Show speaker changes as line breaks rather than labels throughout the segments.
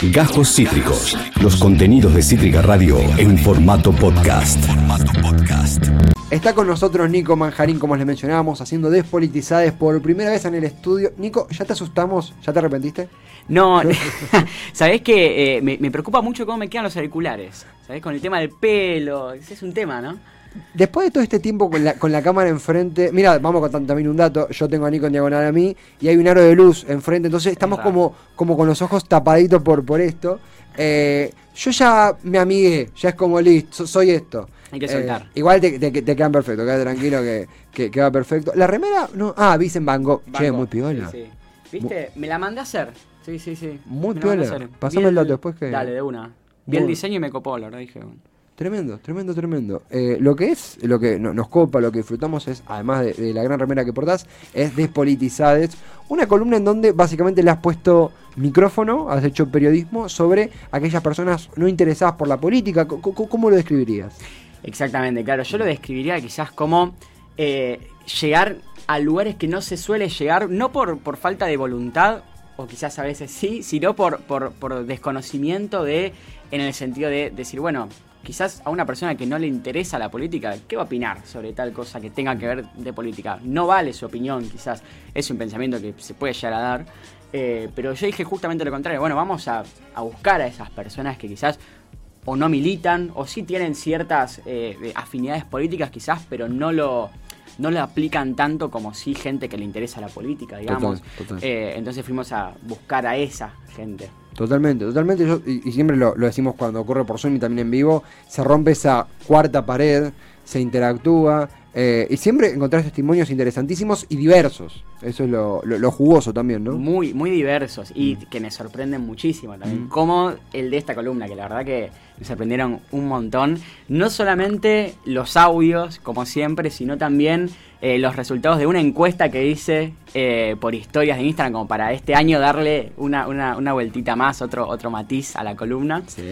Gajos Cítricos. Los contenidos de Cítrica Radio en formato podcast.
Está con nosotros Nico Manjarín, como les mencionábamos, haciendo Despolitizades por primera vez en el estudio. Nico, ¿ya te asustamos? ¿Ya te arrepentiste?
No, sabés que eh, me, me preocupa mucho cómo me quedan los auriculares. ¿Sabés? Con el tema del pelo. Ese es un tema, ¿no?
Después de todo este tiempo con la, con la cámara enfrente, mira, vamos a contar también un dato, yo tengo a Nico en diagonal a mí y hay un aro de luz enfrente, entonces estamos como, como con los ojos tapaditos por, por esto. Eh, yo ya me amigué, ya es como listo, soy esto.
Hay que soltar.
Eh, igual te, te, te quedan perfecto, quédate tranquilo que, que, que va perfecto. La remera, no, ah, Vicen Van Gogh, che,
Banco.
muy piola.
Sí, sí. ¿Viste? Me la mandé a hacer. Sí, sí, sí.
Muy
Me
piola. Pasame el dato después que-
Dale, de una. Vi el diseño y me copó, la verdad dije. bueno.
Tremendo, tremendo, tremendo. Eh, lo que es, lo que no- nos copa, lo que disfrutamos es, además de, la gran remera que portás, es Despolitizades, una columna en donde básicamente le has puesto micrófono, has hecho periodismo sobre aquellas personas no interesadas por la política. ¿Cómo lo describirías?
Exactamente, claro. Yo lo describiría quizás como eh, llegar a lugares que no se suele llegar, no por, por falta de voluntad, o quizás a veces sí, sino por, por, por desconocimiento de, en el sentido de decir, bueno, quizás a una persona que no le interesa la política, ¿qué va a opinar sobre tal cosa que tenga que ver de política? No vale su opinión, quizás es un pensamiento que se puede llegar a dar. eh, pero yo dije justamente lo contrario, bueno, vamos a, a buscar a esas personas que quizás o no militan, o sí tienen ciertas eh, de afinidades políticas quizás, pero no lo, no lo aplican tanto como sí gente que le interesa la política, digamos.
Total, total.
Eh, entonces fuimos a buscar a esa gente.
Totalmente, totalmente. Yo- y, siempre lo, lo decimos cuando ocurre por Zoom y también en vivo, se rompe esa cuarta pared, se interactúa eh, y siempre encontrás testimonios interesantísimos y diversos. Eso es lo, lo- lo jugoso también, ¿no?
Muy, muy diversos y que me sorprenden muchísimo también.
Mm.
Como el de esta columna, que la verdad que me sorprendieron un montón. No solamente los audios, como siempre, sino también eh, los resultados de una encuesta que hice eh, por historias de Instagram, como para este año darle una, una, una vueltita más, otro, otro matiz a la columna.
Sí,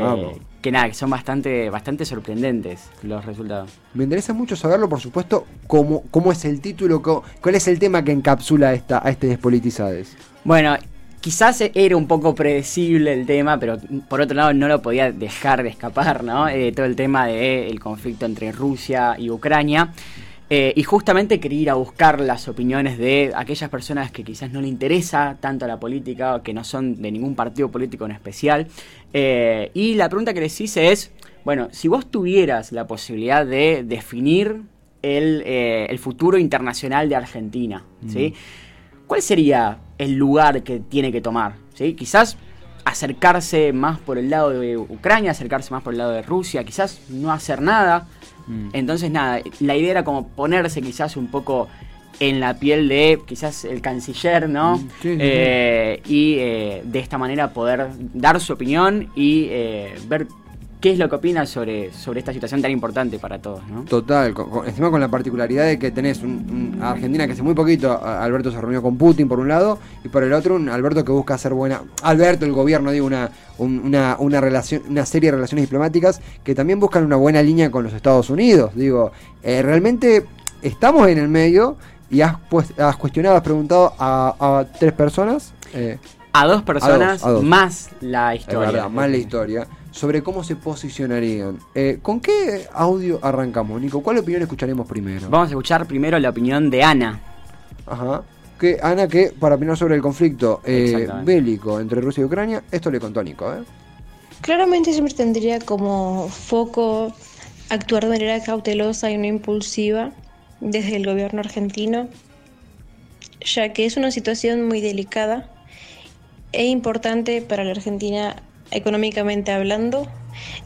vamos.
Que nada, que son bastante, bastante sorprendentes los resultados.
Me interesa mucho saberlo, por supuesto, cómo, cómo es el título, co- cuál es el tema que encapsula esta, a este Despolitizades.
Bueno, quizás era un poco predecible el tema, pero por otro lado no lo podía dejar de escapar, ¿no? Eh, todo el tema del conflicto entre Rusia y Ucrania. Eh, y justamente quería ir a buscar las opiniones de aquellas personas que quizás no le interesa tanto la política o que no son de ningún partido político en especial. Eh, y la pregunta que les hice es, bueno, si vos tuvieras la posibilidad de definir el, eh, el futuro internacional de Argentina, ¿sí? ¿Cuál sería el lugar que tiene que tomar? ¿Sí? Quizás acercarse más por el lado de Ucrania, acercarse más por el lado de Rusia, quizás no hacer nada. Entonces, nada, la idea era como ponerse quizás un poco en la piel de quizás el canciller, ¿no?
Mm, sí, sí,
Eh, Y eh, de esta manera poder dar su opinión y eh, ver qué es lo que opina sobre, sobre esta situación tan importante para todos, ¿no?
Total, con- con- encima con la particularidad de que tenés un, un- a Argentina que hace muy poquito, a- Alberto se reunió con Putin por un lado, y por el otro un Alberto que busca hacer buena, Alberto, el gobierno, digo, una, un- una, una relación, una serie de relaciones diplomáticas que también buscan una buena línea con los Estados Unidos, digo, eh, realmente estamos en el medio y has, pues, has cuestionado, has preguntado a, a tres personas, eh,
A dos personas
a dos.
más la
es
historia.
verdad, más la historia, sobre cómo se posicionarían. Eh, ¿Con qué audio arrancamos, Nico? ¿Cuál opinión escucharemos primero?
Vamos a escuchar primero la opinión de Ana.
Ajá. Que Ana, que para opinar sobre el conflicto eh, bélico entre Rusia y Ucrania, esto le contó a Nico, ¿eh?
Claramente siempre tendría como foco actuar de manera cautelosa y no impulsiva desde el gobierno argentino, ya que es una situación muy delicada e importante para la Argentina económicamente hablando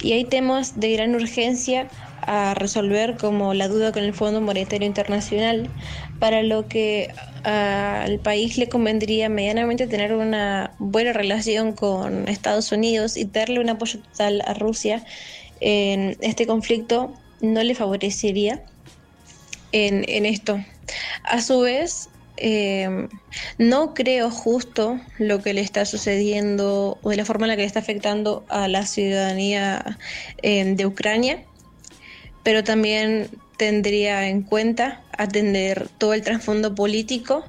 y hay temas de gran urgencia a resolver como la duda con el Fondo Monetario Internacional, para lo que al país le convendría medianamente tener una buena relación con Estados Unidos y darle un apoyo total a Rusia en este conflicto no le favorecería en, en esto. A su vez, eh, no creo justo lo que le está sucediendo o de la forma en la que le está afectando a la ciudadanía eh, de Ucrania, pero también tendría en cuenta atender todo el trasfondo político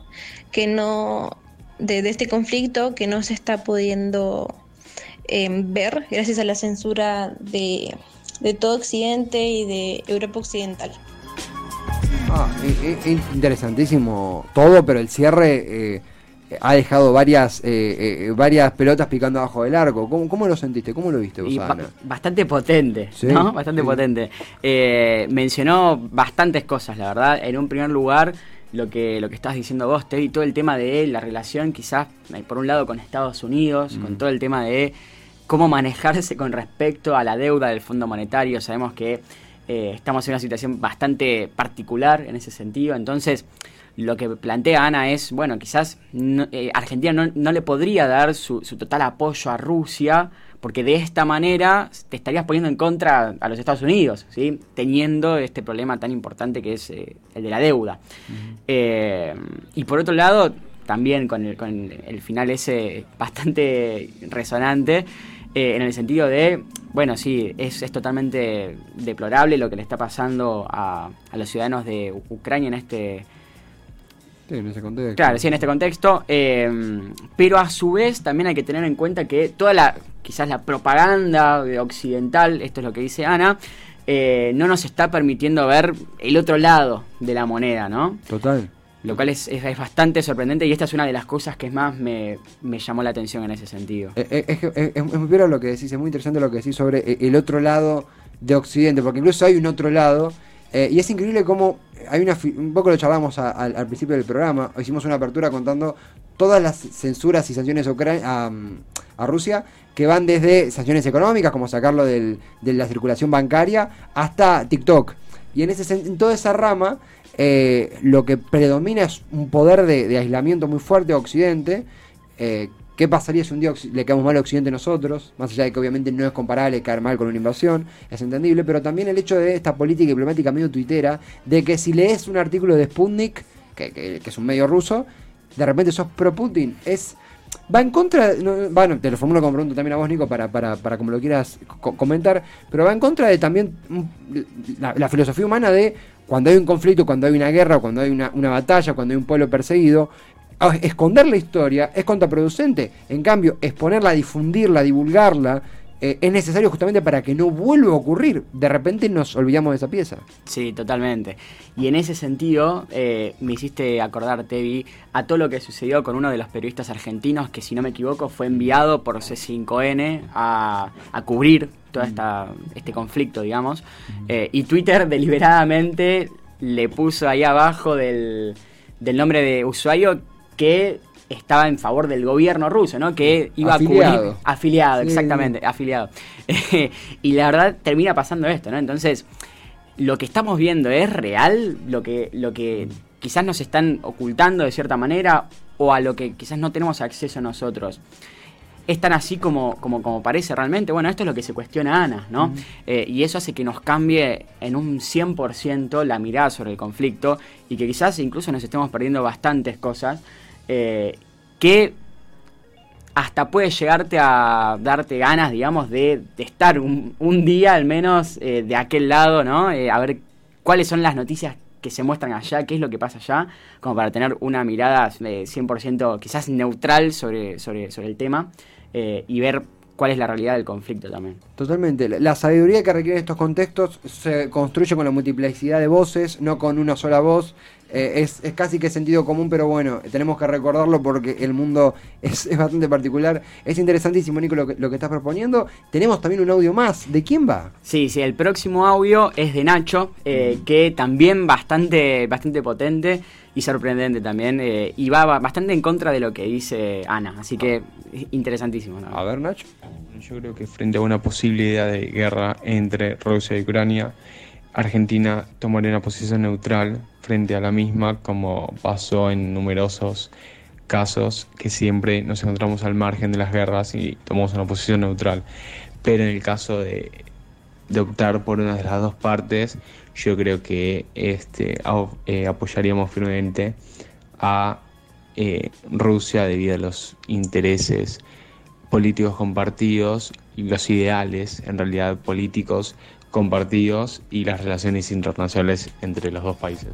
que no de, de este conflicto que no se está pudiendo em, ver gracias a la censura de, de todo Occidente y de Europa Occidental.
Ah, interesantísimo todo, pero el cierre eh, ha dejado varias eh, eh, varias pelotas picando abajo del arco. ¿Cómo, cómo lo sentiste? ¿Cómo lo viste,
bastante potente, ¿no? Bastante potente. mencionó bastantes cosas, la verdad. En un primer lugar, lo que, lo que estás diciendo vos, y todo el tema de la relación quizás, por un lado, con Estados Unidos, con mm. todo el tema de cómo manejarse con respecto a la deuda del Fondo Monetario. Sabemos que eh, estamos en una situación bastante particular en ese sentido. Entonces, lo que plantea Ana es, bueno, quizás eh, Argentina no, le podría dar su, total apoyo a Rusia, porque de esta manera te estarías poniendo en contra a los Estados Unidos, ¿sí? teniendo este problema tan importante que es eh, el de la deuda. y por otro lado, también con el, con el final ese bastante resonante, en el sentido de bueno, sí, es, es, totalmente deplorable lo que le está pasando a, a los ciudadanos de Ucrania en este...
Sí, en ese contexto.
Claro, sí, en este contexto. Em, pero a su vez también hay que tener en cuenta que toda la, quizás la propaganda occidental, esto es lo que dice Ana, eh, no nos está permitiendo ver el otro lado de la moneda, ¿no?
Total
lo cual es, es, bastante sorprendente y esta es una de las cosas que más me, llamó la atención en ese sentido.
Eh, eh, es, muy bien lo que decís, es muy interesante lo que decís sobre eh, el otro lado de Occidente, porque incluso hay un otro lado, y es increíble cómo hay una, un poco lo charlamos al principio del programa, hicimos una apertura contando todas las censuras y sanciones a, a, Rusia que van desde sanciones económicas, como sacarlo del, de la circulación bancaria, hasta TikTok. Y en, ese, en toda esa rama eh, lo que predomina es un poder de, aislamiento muy fuerte a Occidente. Eh, ¿Qué pasaría si un día le caemos mal a Occidente nosotros? Más allá de que obviamente no es comparable caer mal con una invasión, es entendible, pero también el hecho de esta política diplomática medio tuitera, de que si lees un artículo de Sputnik, que, es un medio ruso, de repente sos pro Putin. Es va en contra, bueno, te lo formulo como pregunta también a vos, Nico, para, para, para como lo quieras comentar, pero va en contra de también mm, la, filosofía humana de cuando hay un conflicto, cuando hay una guerra, cuando hay una, batalla, cuando hay un pueblo perseguido, esconder la historia es contraproducente. En cambio, exponerla, difundirla, divulgarla, eh, es necesario justamente para que no vuelva a ocurrir. De repente nos olvidamos de esa pieza.
Sí, totalmente. Y en ese sentido, eh, me hiciste acordar, Tevi, a todo lo que sucedió con uno de los periodistas argentinos que, si no me equivoco, fue enviado por C5N a, a cubrir todo esta, este conflicto, digamos. Eh, y Twitter deliberadamente le puso ahí abajo del, del nombre de usuario que estaba en favor del gobierno ruso, ¿no? Que iba a cubrir. Afiliado, exactamente, afiliado. y la verdad termina pasando esto, ¿no? Entonces, lo que estamos viendo es real, lo que, lo que quizás nos están ocultando de cierta manera, o a lo que quizás no tenemos acceso nosotros es tan así como, como, como, parece realmente. Bueno, esto es lo que se cuestiona Ana, ¿no? Eh, y eso hace que nos cambie en un 100% la mirada sobre el conflicto y que quizás incluso nos estemos perdiendo bastantes cosas eh, que hasta puede llegarte a darte ganas, digamos, de, estar un, día al menos eh, de aquel lado, ¿no? a ver cuáles son las noticias que se muestran allá, qué es lo que pasa allá, como para tener una mirada 100% quizás neutral sobre, sobre, sobre el tema. Eh, y ver cuál es la realidad del conflicto también.
Totalmente. La sabiduría que requieren estos contextos se construye con la multiplicidad de voces, no con una sola voz. Eh, es, casi que sentido común, pero bueno, tenemos que recordarlo porque el mundo es, bastante particular. Es interesantísimo, Nico, lo que, lo que, estás proponiendo. Tenemos también un audio más. ¿De quién va?
Sí, sí, el próximo audio es de Nacho, eh, que también bastante, bastante potente y sorprendente también. Eh, y va bastante en contra de lo que dice Ana. Así que interesantísimo.
A ver, Nacho.
Yo creo que frente a una posible idea de guerra entre Rusia y Ucrania, Argentina tomaría una posición neutral frente a la misma, como pasó en numerosos casos que siempre nos encontramos al margen de las guerras y tomamos una posición neutral. Pero en el caso de, optar por una de las dos partes, yo creo que este, eh, apoyaríamos firmemente a eh, Rusia debido a los intereses políticos compartidos y los ideales, en realidad políticos compartidos y las relaciones internacionales entre los dos países.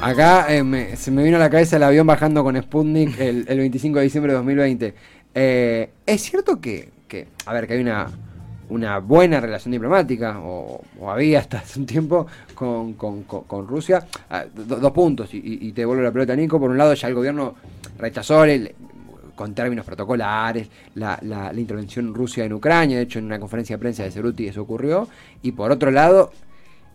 Acá eh, se me vino a la cabeza el avión bajando con Sputnik el, el 25 de diciembre de 2020. Eh, es cierto que, que, a ver, que hay una, una buena relación diplomática, o, o había hasta hace un tiempo, con, con, con, con Rusia. Ah, do- dos puntos, y, y te devuelvo la pelota, Nico. Por un lado, ya el gobierno rechazó el, con términos protocolares la, la, la intervención Rusia en Ucrania. De hecho, en una conferencia de prensa de Ceruti eso ocurrió. Y por otro lado,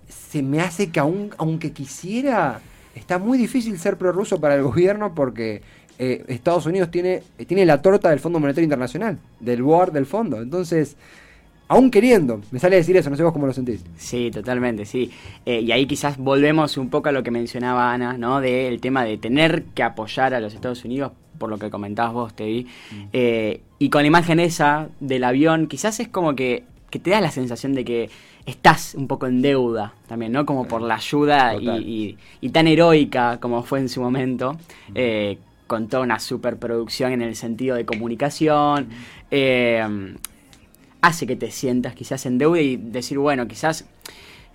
se me hace que aun, aunque quisiera, está muy difícil ser prorruso para el gobierno porque eh, Estados Unidos tiene, tiene la torta del Fondo Monetario Internacional, del board del fondo. Entonces, aún queriendo, me sale decir eso, no sé vos cómo lo sentís.
Sí, totalmente, sí. Eh, y ahí quizás volvemos un poco a lo que mencionaba Ana, ¿no? Del tema de tener que apoyar a los Estados Unidos, por lo que comentabas vos, Tevi. Eh, y con la imagen esa del avión, quizás es como que, que te da la sensación de que estás un poco en deuda también, ¿no? Como por la ayuda y,
Total.
y- y tan heroica como fue en su momento. eh, con toda una superproducción en el sentido de comunicación. eh, hace que te sientas quizás en deuda y decir, bueno, quizás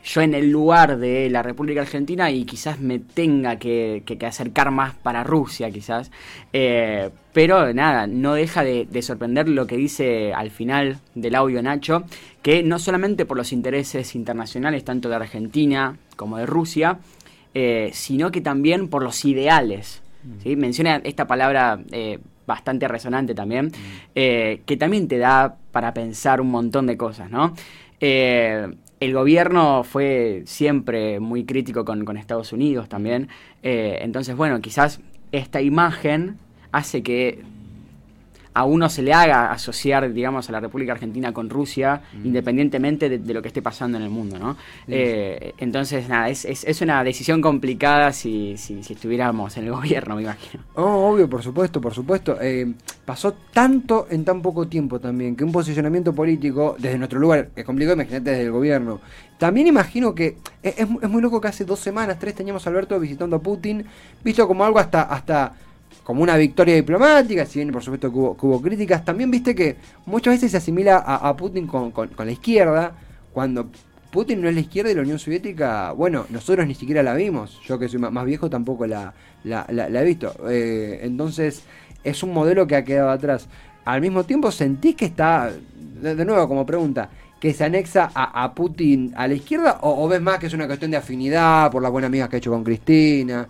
yo en el lugar de la República Argentina y quizás me tenga que, que- que acercar más para Rusia, quizás. Eh, pero nada, no deja de, de sorprender lo que dice al final del audio Nacho, que no solamente por los intereses internacionales, tanto de Argentina como de Rusia, eh, sino que también por los ideales. ¿sí? Menciona esta palabra eh, bastante resonante también, eh, que también te da para pensar un montón de cosas, ¿no? Eh, el gobierno fue siempre muy crítico con, con Estados Unidos también, eh, entonces, bueno, quizás esta imagen hace que a uno se le haga asociar, digamos, a la República Argentina con Rusia, independientemente de, de lo que esté pasando en el mundo, ¿no? Eh, entonces, nada, es, es, es una decisión complicada si, si, si estuviéramos en el gobierno, me imagino.
Oh, obvio, por supuesto, por supuesto. Eh, pasó tanto en tan poco tiempo también que un posicionamiento político desde nuestro lugar es complicado, imagínate desde el gobierno. También imagino que es, es muy loco que hace dos semanas, tres, teníamos a Alberto visitando a Putin, visto como algo hasta, hasta como una victoria diplomática, si bien por supuesto hubo, que hubo críticas, también viste que muchas veces se asimila a, Putin con, la izquierda, cuando Putin no es la izquierda y la Unión Soviética, bueno, nosotros ni siquiera la vimos, yo que soy más viejo tampoco la, la, la- he visto, Eh, entonces es un modelo que ha quedado atrás. Al mismo tiempo sentís que está, de, nuevo como pregunta, que se anexa a, Putin a la izquierda o ves más que es una cuestión de afinidad por las buenas amigas que ha hecho con Cristina?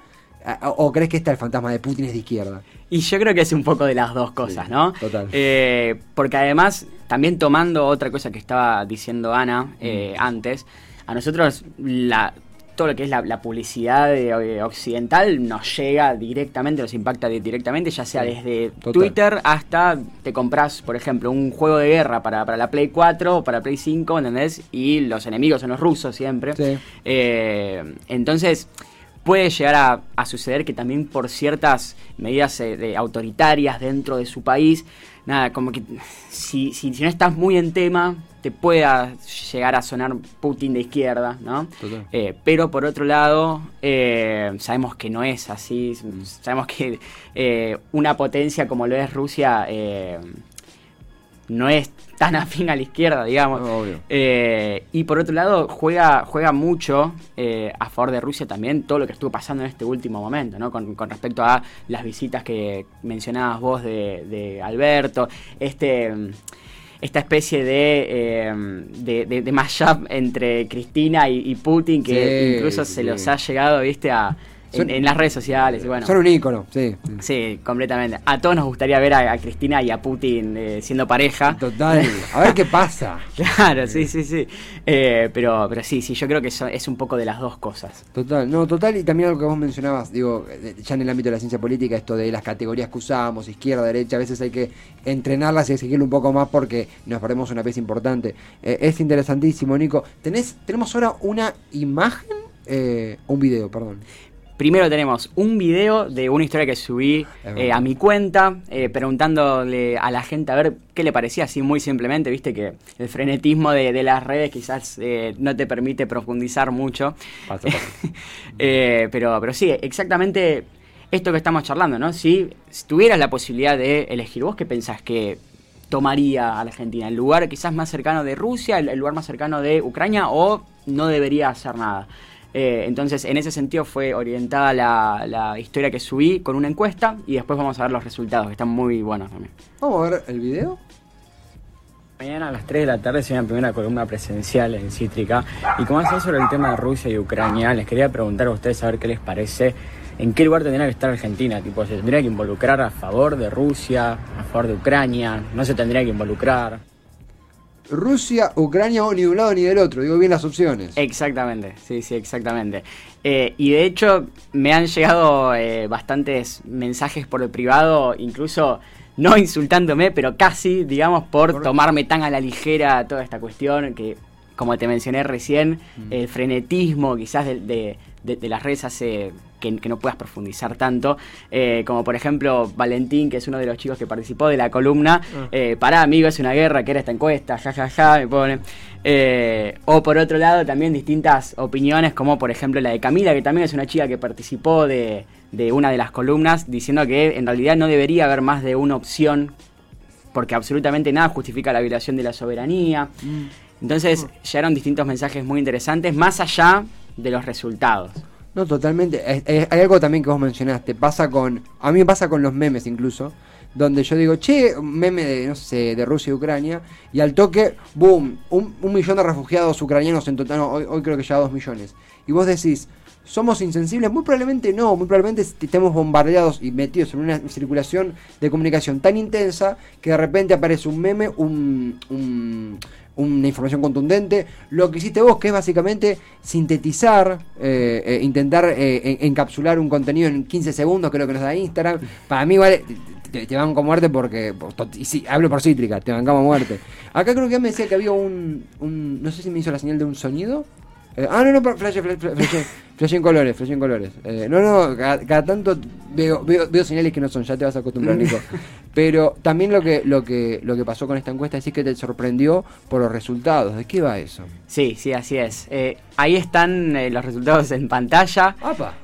¿O crees que está el fantasma de Putin es de izquierda?
Y yo creo que es un poco de las dos cosas,
Sí,
¿no?
total.
Eh, porque además, también tomando otra cosa que estaba diciendo Ana eh,
Mm.
antes, a nosotros la, todo lo que es la, la publicidad eh, occidental nos llega directamente, nos impacta di- directamente, ya sea
Sí,
desde
total.
Twitter hasta te compras, por ejemplo, un juego de guerra para, para la Play 4 o para Play 5, ¿entendés? Y los enemigos son los rusos siempre.
Sí.
Eh, entonces, puede llegar a, a suceder que también por ciertas medidas eh, de autoritarias dentro de su país, nada, como que si, si, si no estás muy en tema, te pueda llegar a sonar Putin de izquierda, ¿no?
Total.
Eh, pero por otro lado, eh, sabemos que no es así, sabemos que una potencia como lo es Rusia no es tan afín a la izquierda, digamos.
Obvio.
Eh, y por otro lado, juega, juega mucho eh, a favor de Rusia también todo lo que estuvo pasando en este último momento, ¿no? Con, con respecto a las visitas que mencionabas vos de, de Alberto, este esta especie de, eh, de, de- de mashup entre Cristina y, y Putin que
Sí,
incluso
sí,
se los ha llegado, viste, a,
Son-
en las redes sociales. Y bueno,
Son un ícono, sí.
Sí, completamente. A todos nos gustaría ver a, a Cristina y a Putin eh, siendo pareja.
Total. A ver qué pasa.
Claro, sí, sí, sí. Eh, pero, pero sí, sí, yo creo que eso es un poco de las dos cosas.
Total, no, total, y también algo que vos mencionabas, digo, eh, ya en el ámbito de la ciencia política, esto de las categorías que usamos, izquierda, derecha, a veces hay que entrenarlas y exigirle un poco más porque nos perdemos una pieza importante. Eh, es interesantísimo, Nico. ¿Tenés, tenemos ahora una imagen, eh, un video, perdón.
Primero tenemos un video de una historia que subí eh, a mi cuenta, eh, preguntándole a la gente a ver qué le parecía, así muy simplemente, viste que el frenetismo de, de las redes quizás eh, no te permite profundizar mucho. Pero, pero sí, exactamente esto que estamos charlando, ¿no? Si, si tuvieras la posibilidad de elegir, ¿vos qué pensás que tomaría a la Argentina? ¿El lugar quizás más cercano de Rusia, el, el lugar más cercano de Ucrania o no debería hacer nada? Eh, entonces, en ese sentido fue orientada la, la historia que subí con una encuesta y después vamos a ver los resultados, que están muy buenos también.
Vamos a ver el video.
Mañana a las 3 de la tarde se viene la primera columna presencial en Cítrica. Y como es sobre el tema de Rusia y Ucrania, les quería preguntar a ustedes a ver qué les parece. ¿En qué lugar tendría que estar Argentina? Tipo, ¿Se tendría que involucrar a favor de Rusia, a favor de Ucrania? ¿No se tendría que involucrar?
Rusia, Ucrania o ni de un lado ni del otro. Digo bien las opciones.
Exactamente, sí, sí, exactamente. Eh, y de hecho me han llegado eh, bastantes mensajes por el privado, incluso no insultándome, pero casi, digamos, por, tomarme tan a la ligera toda esta cuestión que, como te mencioné recién, mm. el frenetismo quizás de, las redes hace que, no puedas profundizar tanto. Eh, como por ejemplo Valentín, que es uno de los chicos que participó de la columna, ah. eh, para amigo, es una guerra, que era esta encuesta, jajaja, ja, ja, me pone. Eh, o por otro lado también distintas opiniones, como por ejemplo la de Camila, que también es una chica que participó de, de una de las columnas diciendo que en realidad no debería haber más de una opción porque absolutamente nada justifica la violación de la soberanía. Mm. Entonces mm. llegaron distintos mensajes muy interesantes más allá de los resultados.
No, totalmente. Hay algo también que vos mencionaste. Pasa con. A mí me pasa con los memes incluso. Donde yo digo, che, meme de, no sé, de Rusia y Ucrania. Y al toque, boom, un, millón de refugiados ucranianos en total. hoy, hoy creo que ya dos millones. Y vos decís, ¿Somos insensibles? Muy probablemente no, muy probablemente estemos bombardeados y metidos en una circulación de comunicación tan intensa que de repente aparece un meme, un, una información contundente. Lo que hiciste vos, que es básicamente sintetizar, eh, eh, intentar eh, encapsular un contenido en 15 segundos, creo que nos da Instagram. Para mí, vale. Te, van con muerte porque. Y sí, hablo por cítrica, te bancamos muerte. Acá creo que me decía que había un, un. No sé si me hizo la señal de un sonido. ah, no, no, flash, flash, flash, Flash en colores, flash en colores. Eh, no, no, cada, tanto veo, veo, señales que no son, ya te vas a acostumbrar, Nico. Pero también lo que, lo que, lo que pasó con esta encuesta es que te sorprendió por los resultados. ¿De qué va eso?
Sí, sí, así es. Eh, ahí están eh, los resultados en pantalla.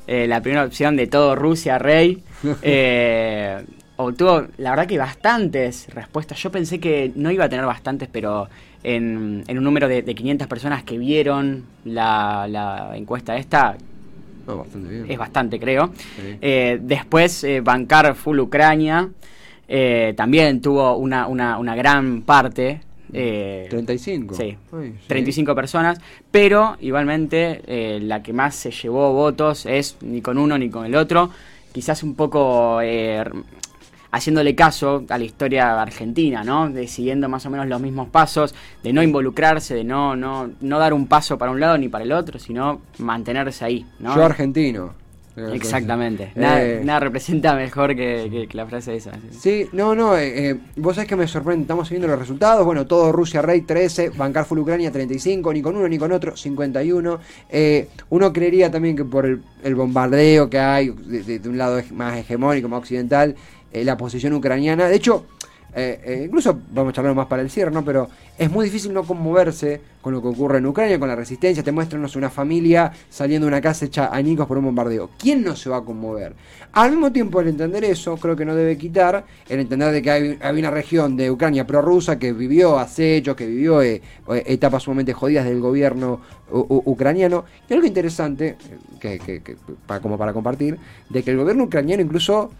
la primera opción de todo Rusia, Rey. obtuvo, la verdad que bastantes respuestas. Yo pensé que no iba a tener bastantes, pero en, un número de, 500 personas que vieron la, encuesta esta, es bastante creo. Eh, después, eh, bancar full Ucrania eh, también tuvo una, una, gran parte.
35.
Sí, 35 personas, pero igualmente la que más se llevó votos es ni con uno ni con el otro. Quizás un poco haciéndole caso a la historia argentina, ¿no? De siguiendo más o menos los mismos pasos, de no involucrarse, de no, no, no dar un paso para un lado ni para el otro, sino mantenerse ahí, ¿no?
Yo argentino.
Exactamente. Eh, nada, representa mejor que, la frase esa.
Sí, no, no. Eh, eh, vos sabés que me sorprende. Estamos siguiendo los resultados. Bueno, todo Rusia Rey 13, Bancar Full Ucrania 35, ni con uno ni con otro 51. uno creería también que por el, bombardeo que hay de, de, un lado más hegemónico, más occidental, eh, la posición ucraniana. De hecho, eh, eh, incluso vamos a charlar más para el cierre, ¿no? Pero es muy difícil no conmoverse con lo que ocurre en Ucrania, con la resistencia. Te muestran una familia saliendo de una casa hecha añicos por un bombardeo. ¿Quién no se va a conmover? Al mismo tiempo, el entender eso, creo que no debe quitar el entender de que hay, una región de Ucrania prorrusa que vivió acechos, que vivió etapas sumamente jodidas del gobierno ucraniano. Y algo interesante, que, como para compartir, de que el gobierno ucraniano incluso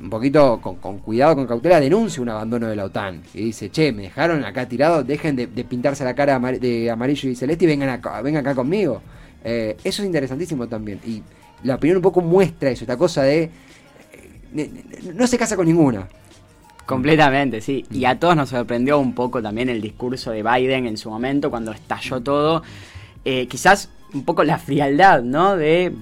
un poquito con, cuidado, con cautela, denuncia un abandono de la OTAN. Y dice, che, me dejaron acá tirado, dejen de, pintarse la cara de amarillo y celeste y vengan acá, vengan acá conmigo. Eh, eso es interesantísimo también. Y la opinión un poco muestra eso, esta cosa de... Eh, no se casa con ninguna.
Completamente, sí. Y a todos nos sorprendió un poco también el discurso de Biden en su momento, cuando estalló todo. Eh, quizás un poco la frialdad, ¿no? De,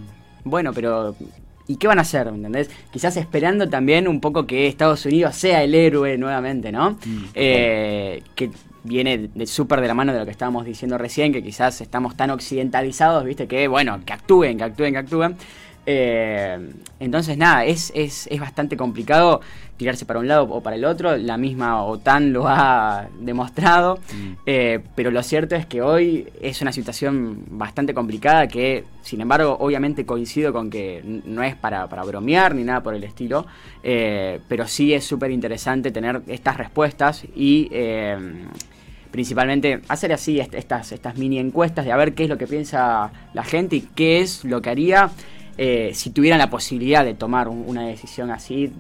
bueno, pero ¿Y qué van a hacer? ¿Entendés? Quizás esperando también un poco que Estados Unidos sea el héroe nuevamente, ¿no? Mm, eh, que viene de súper de la mano de lo que estábamos diciendo recién, que quizás estamos tan occidentalizados, ¿viste? Que, bueno, que actúen, que actúen, que actúen. Eh, entonces, nada, es, es, es, bastante complicado tirarse para un lado o para el otro. La misma OTAN lo ha demostrado. Mm. Eh, pero lo cierto es que hoy es una situación bastante complicada que, sin embargo, obviamente coincido con que no es para, para bromear ni nada por el estilo. Eh, pero sí es súper interesante tener estas respuestas y principalmente hacer así estas, estas mini encuestas de a ver qué es lo que piensa la gente y qué es lo que haría eh, si tuvieran la posibilidad de tomar una decisión así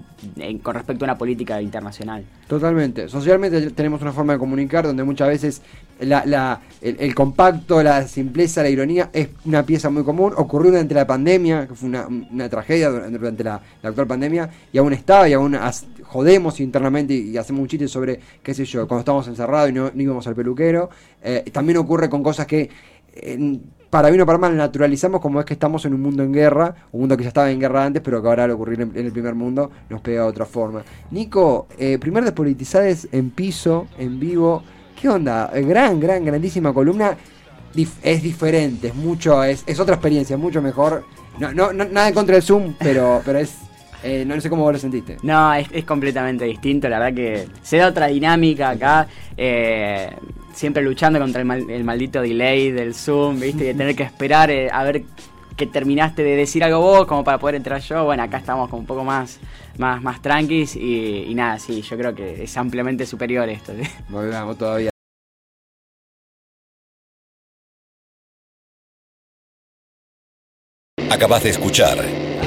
con respecto a una política internacional.
Totalmente. Socialmente tenemos una forma de comunicar donde muchas veces el, compacto, la simpleza, la ironía es una pieza muy común. Ocurrió durante la pandemia, que fue una, tragedia durante la, actual pandemia, y aún estaba, y aún jodemos internamente y, hacemos un chiste sobre, qué sé yo, cuando estábamos encerrados y no, íbamos al peluquero. Eh, también ocurre con cosas que para bien o para mal naturalizamos como es que estamos en un mundo en guerra, un mundo que ya estaba en guerra antes, pero que ahora al ocurrir en, el primer mundo nos pega de otra forma. Nico, eh, primer despolitizades en piso, en vivo. ¿Qué onda? Eh, gran, gran, grandísima columna. es diferente, es mucho, es, es otra experiencia, mucho mejor. No, no, nada en contra del Zoom, pero, pero es eh, no sé cómo vos lo sentiste.
No, es, es, completamente distinto. La verdad que se da otra dinámica acá. Eh, siempre luchando contra el, maldito delay del Zoom, ¿viste? Y de tener que esperar eh, a ver que terminaste de decir algo vos como para poder entrar yo. Bueno, acá estamos como un poco más, más, más tranquis y, nada, sí, yo creo que es ampliamente superior esto.
Volvamos todavía.
Acabas de escuchar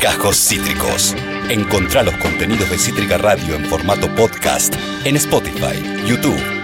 Cajos Cítricos. Encontrá los contenidos de Cítrica Radio en formato podcast en Spotify, YouTube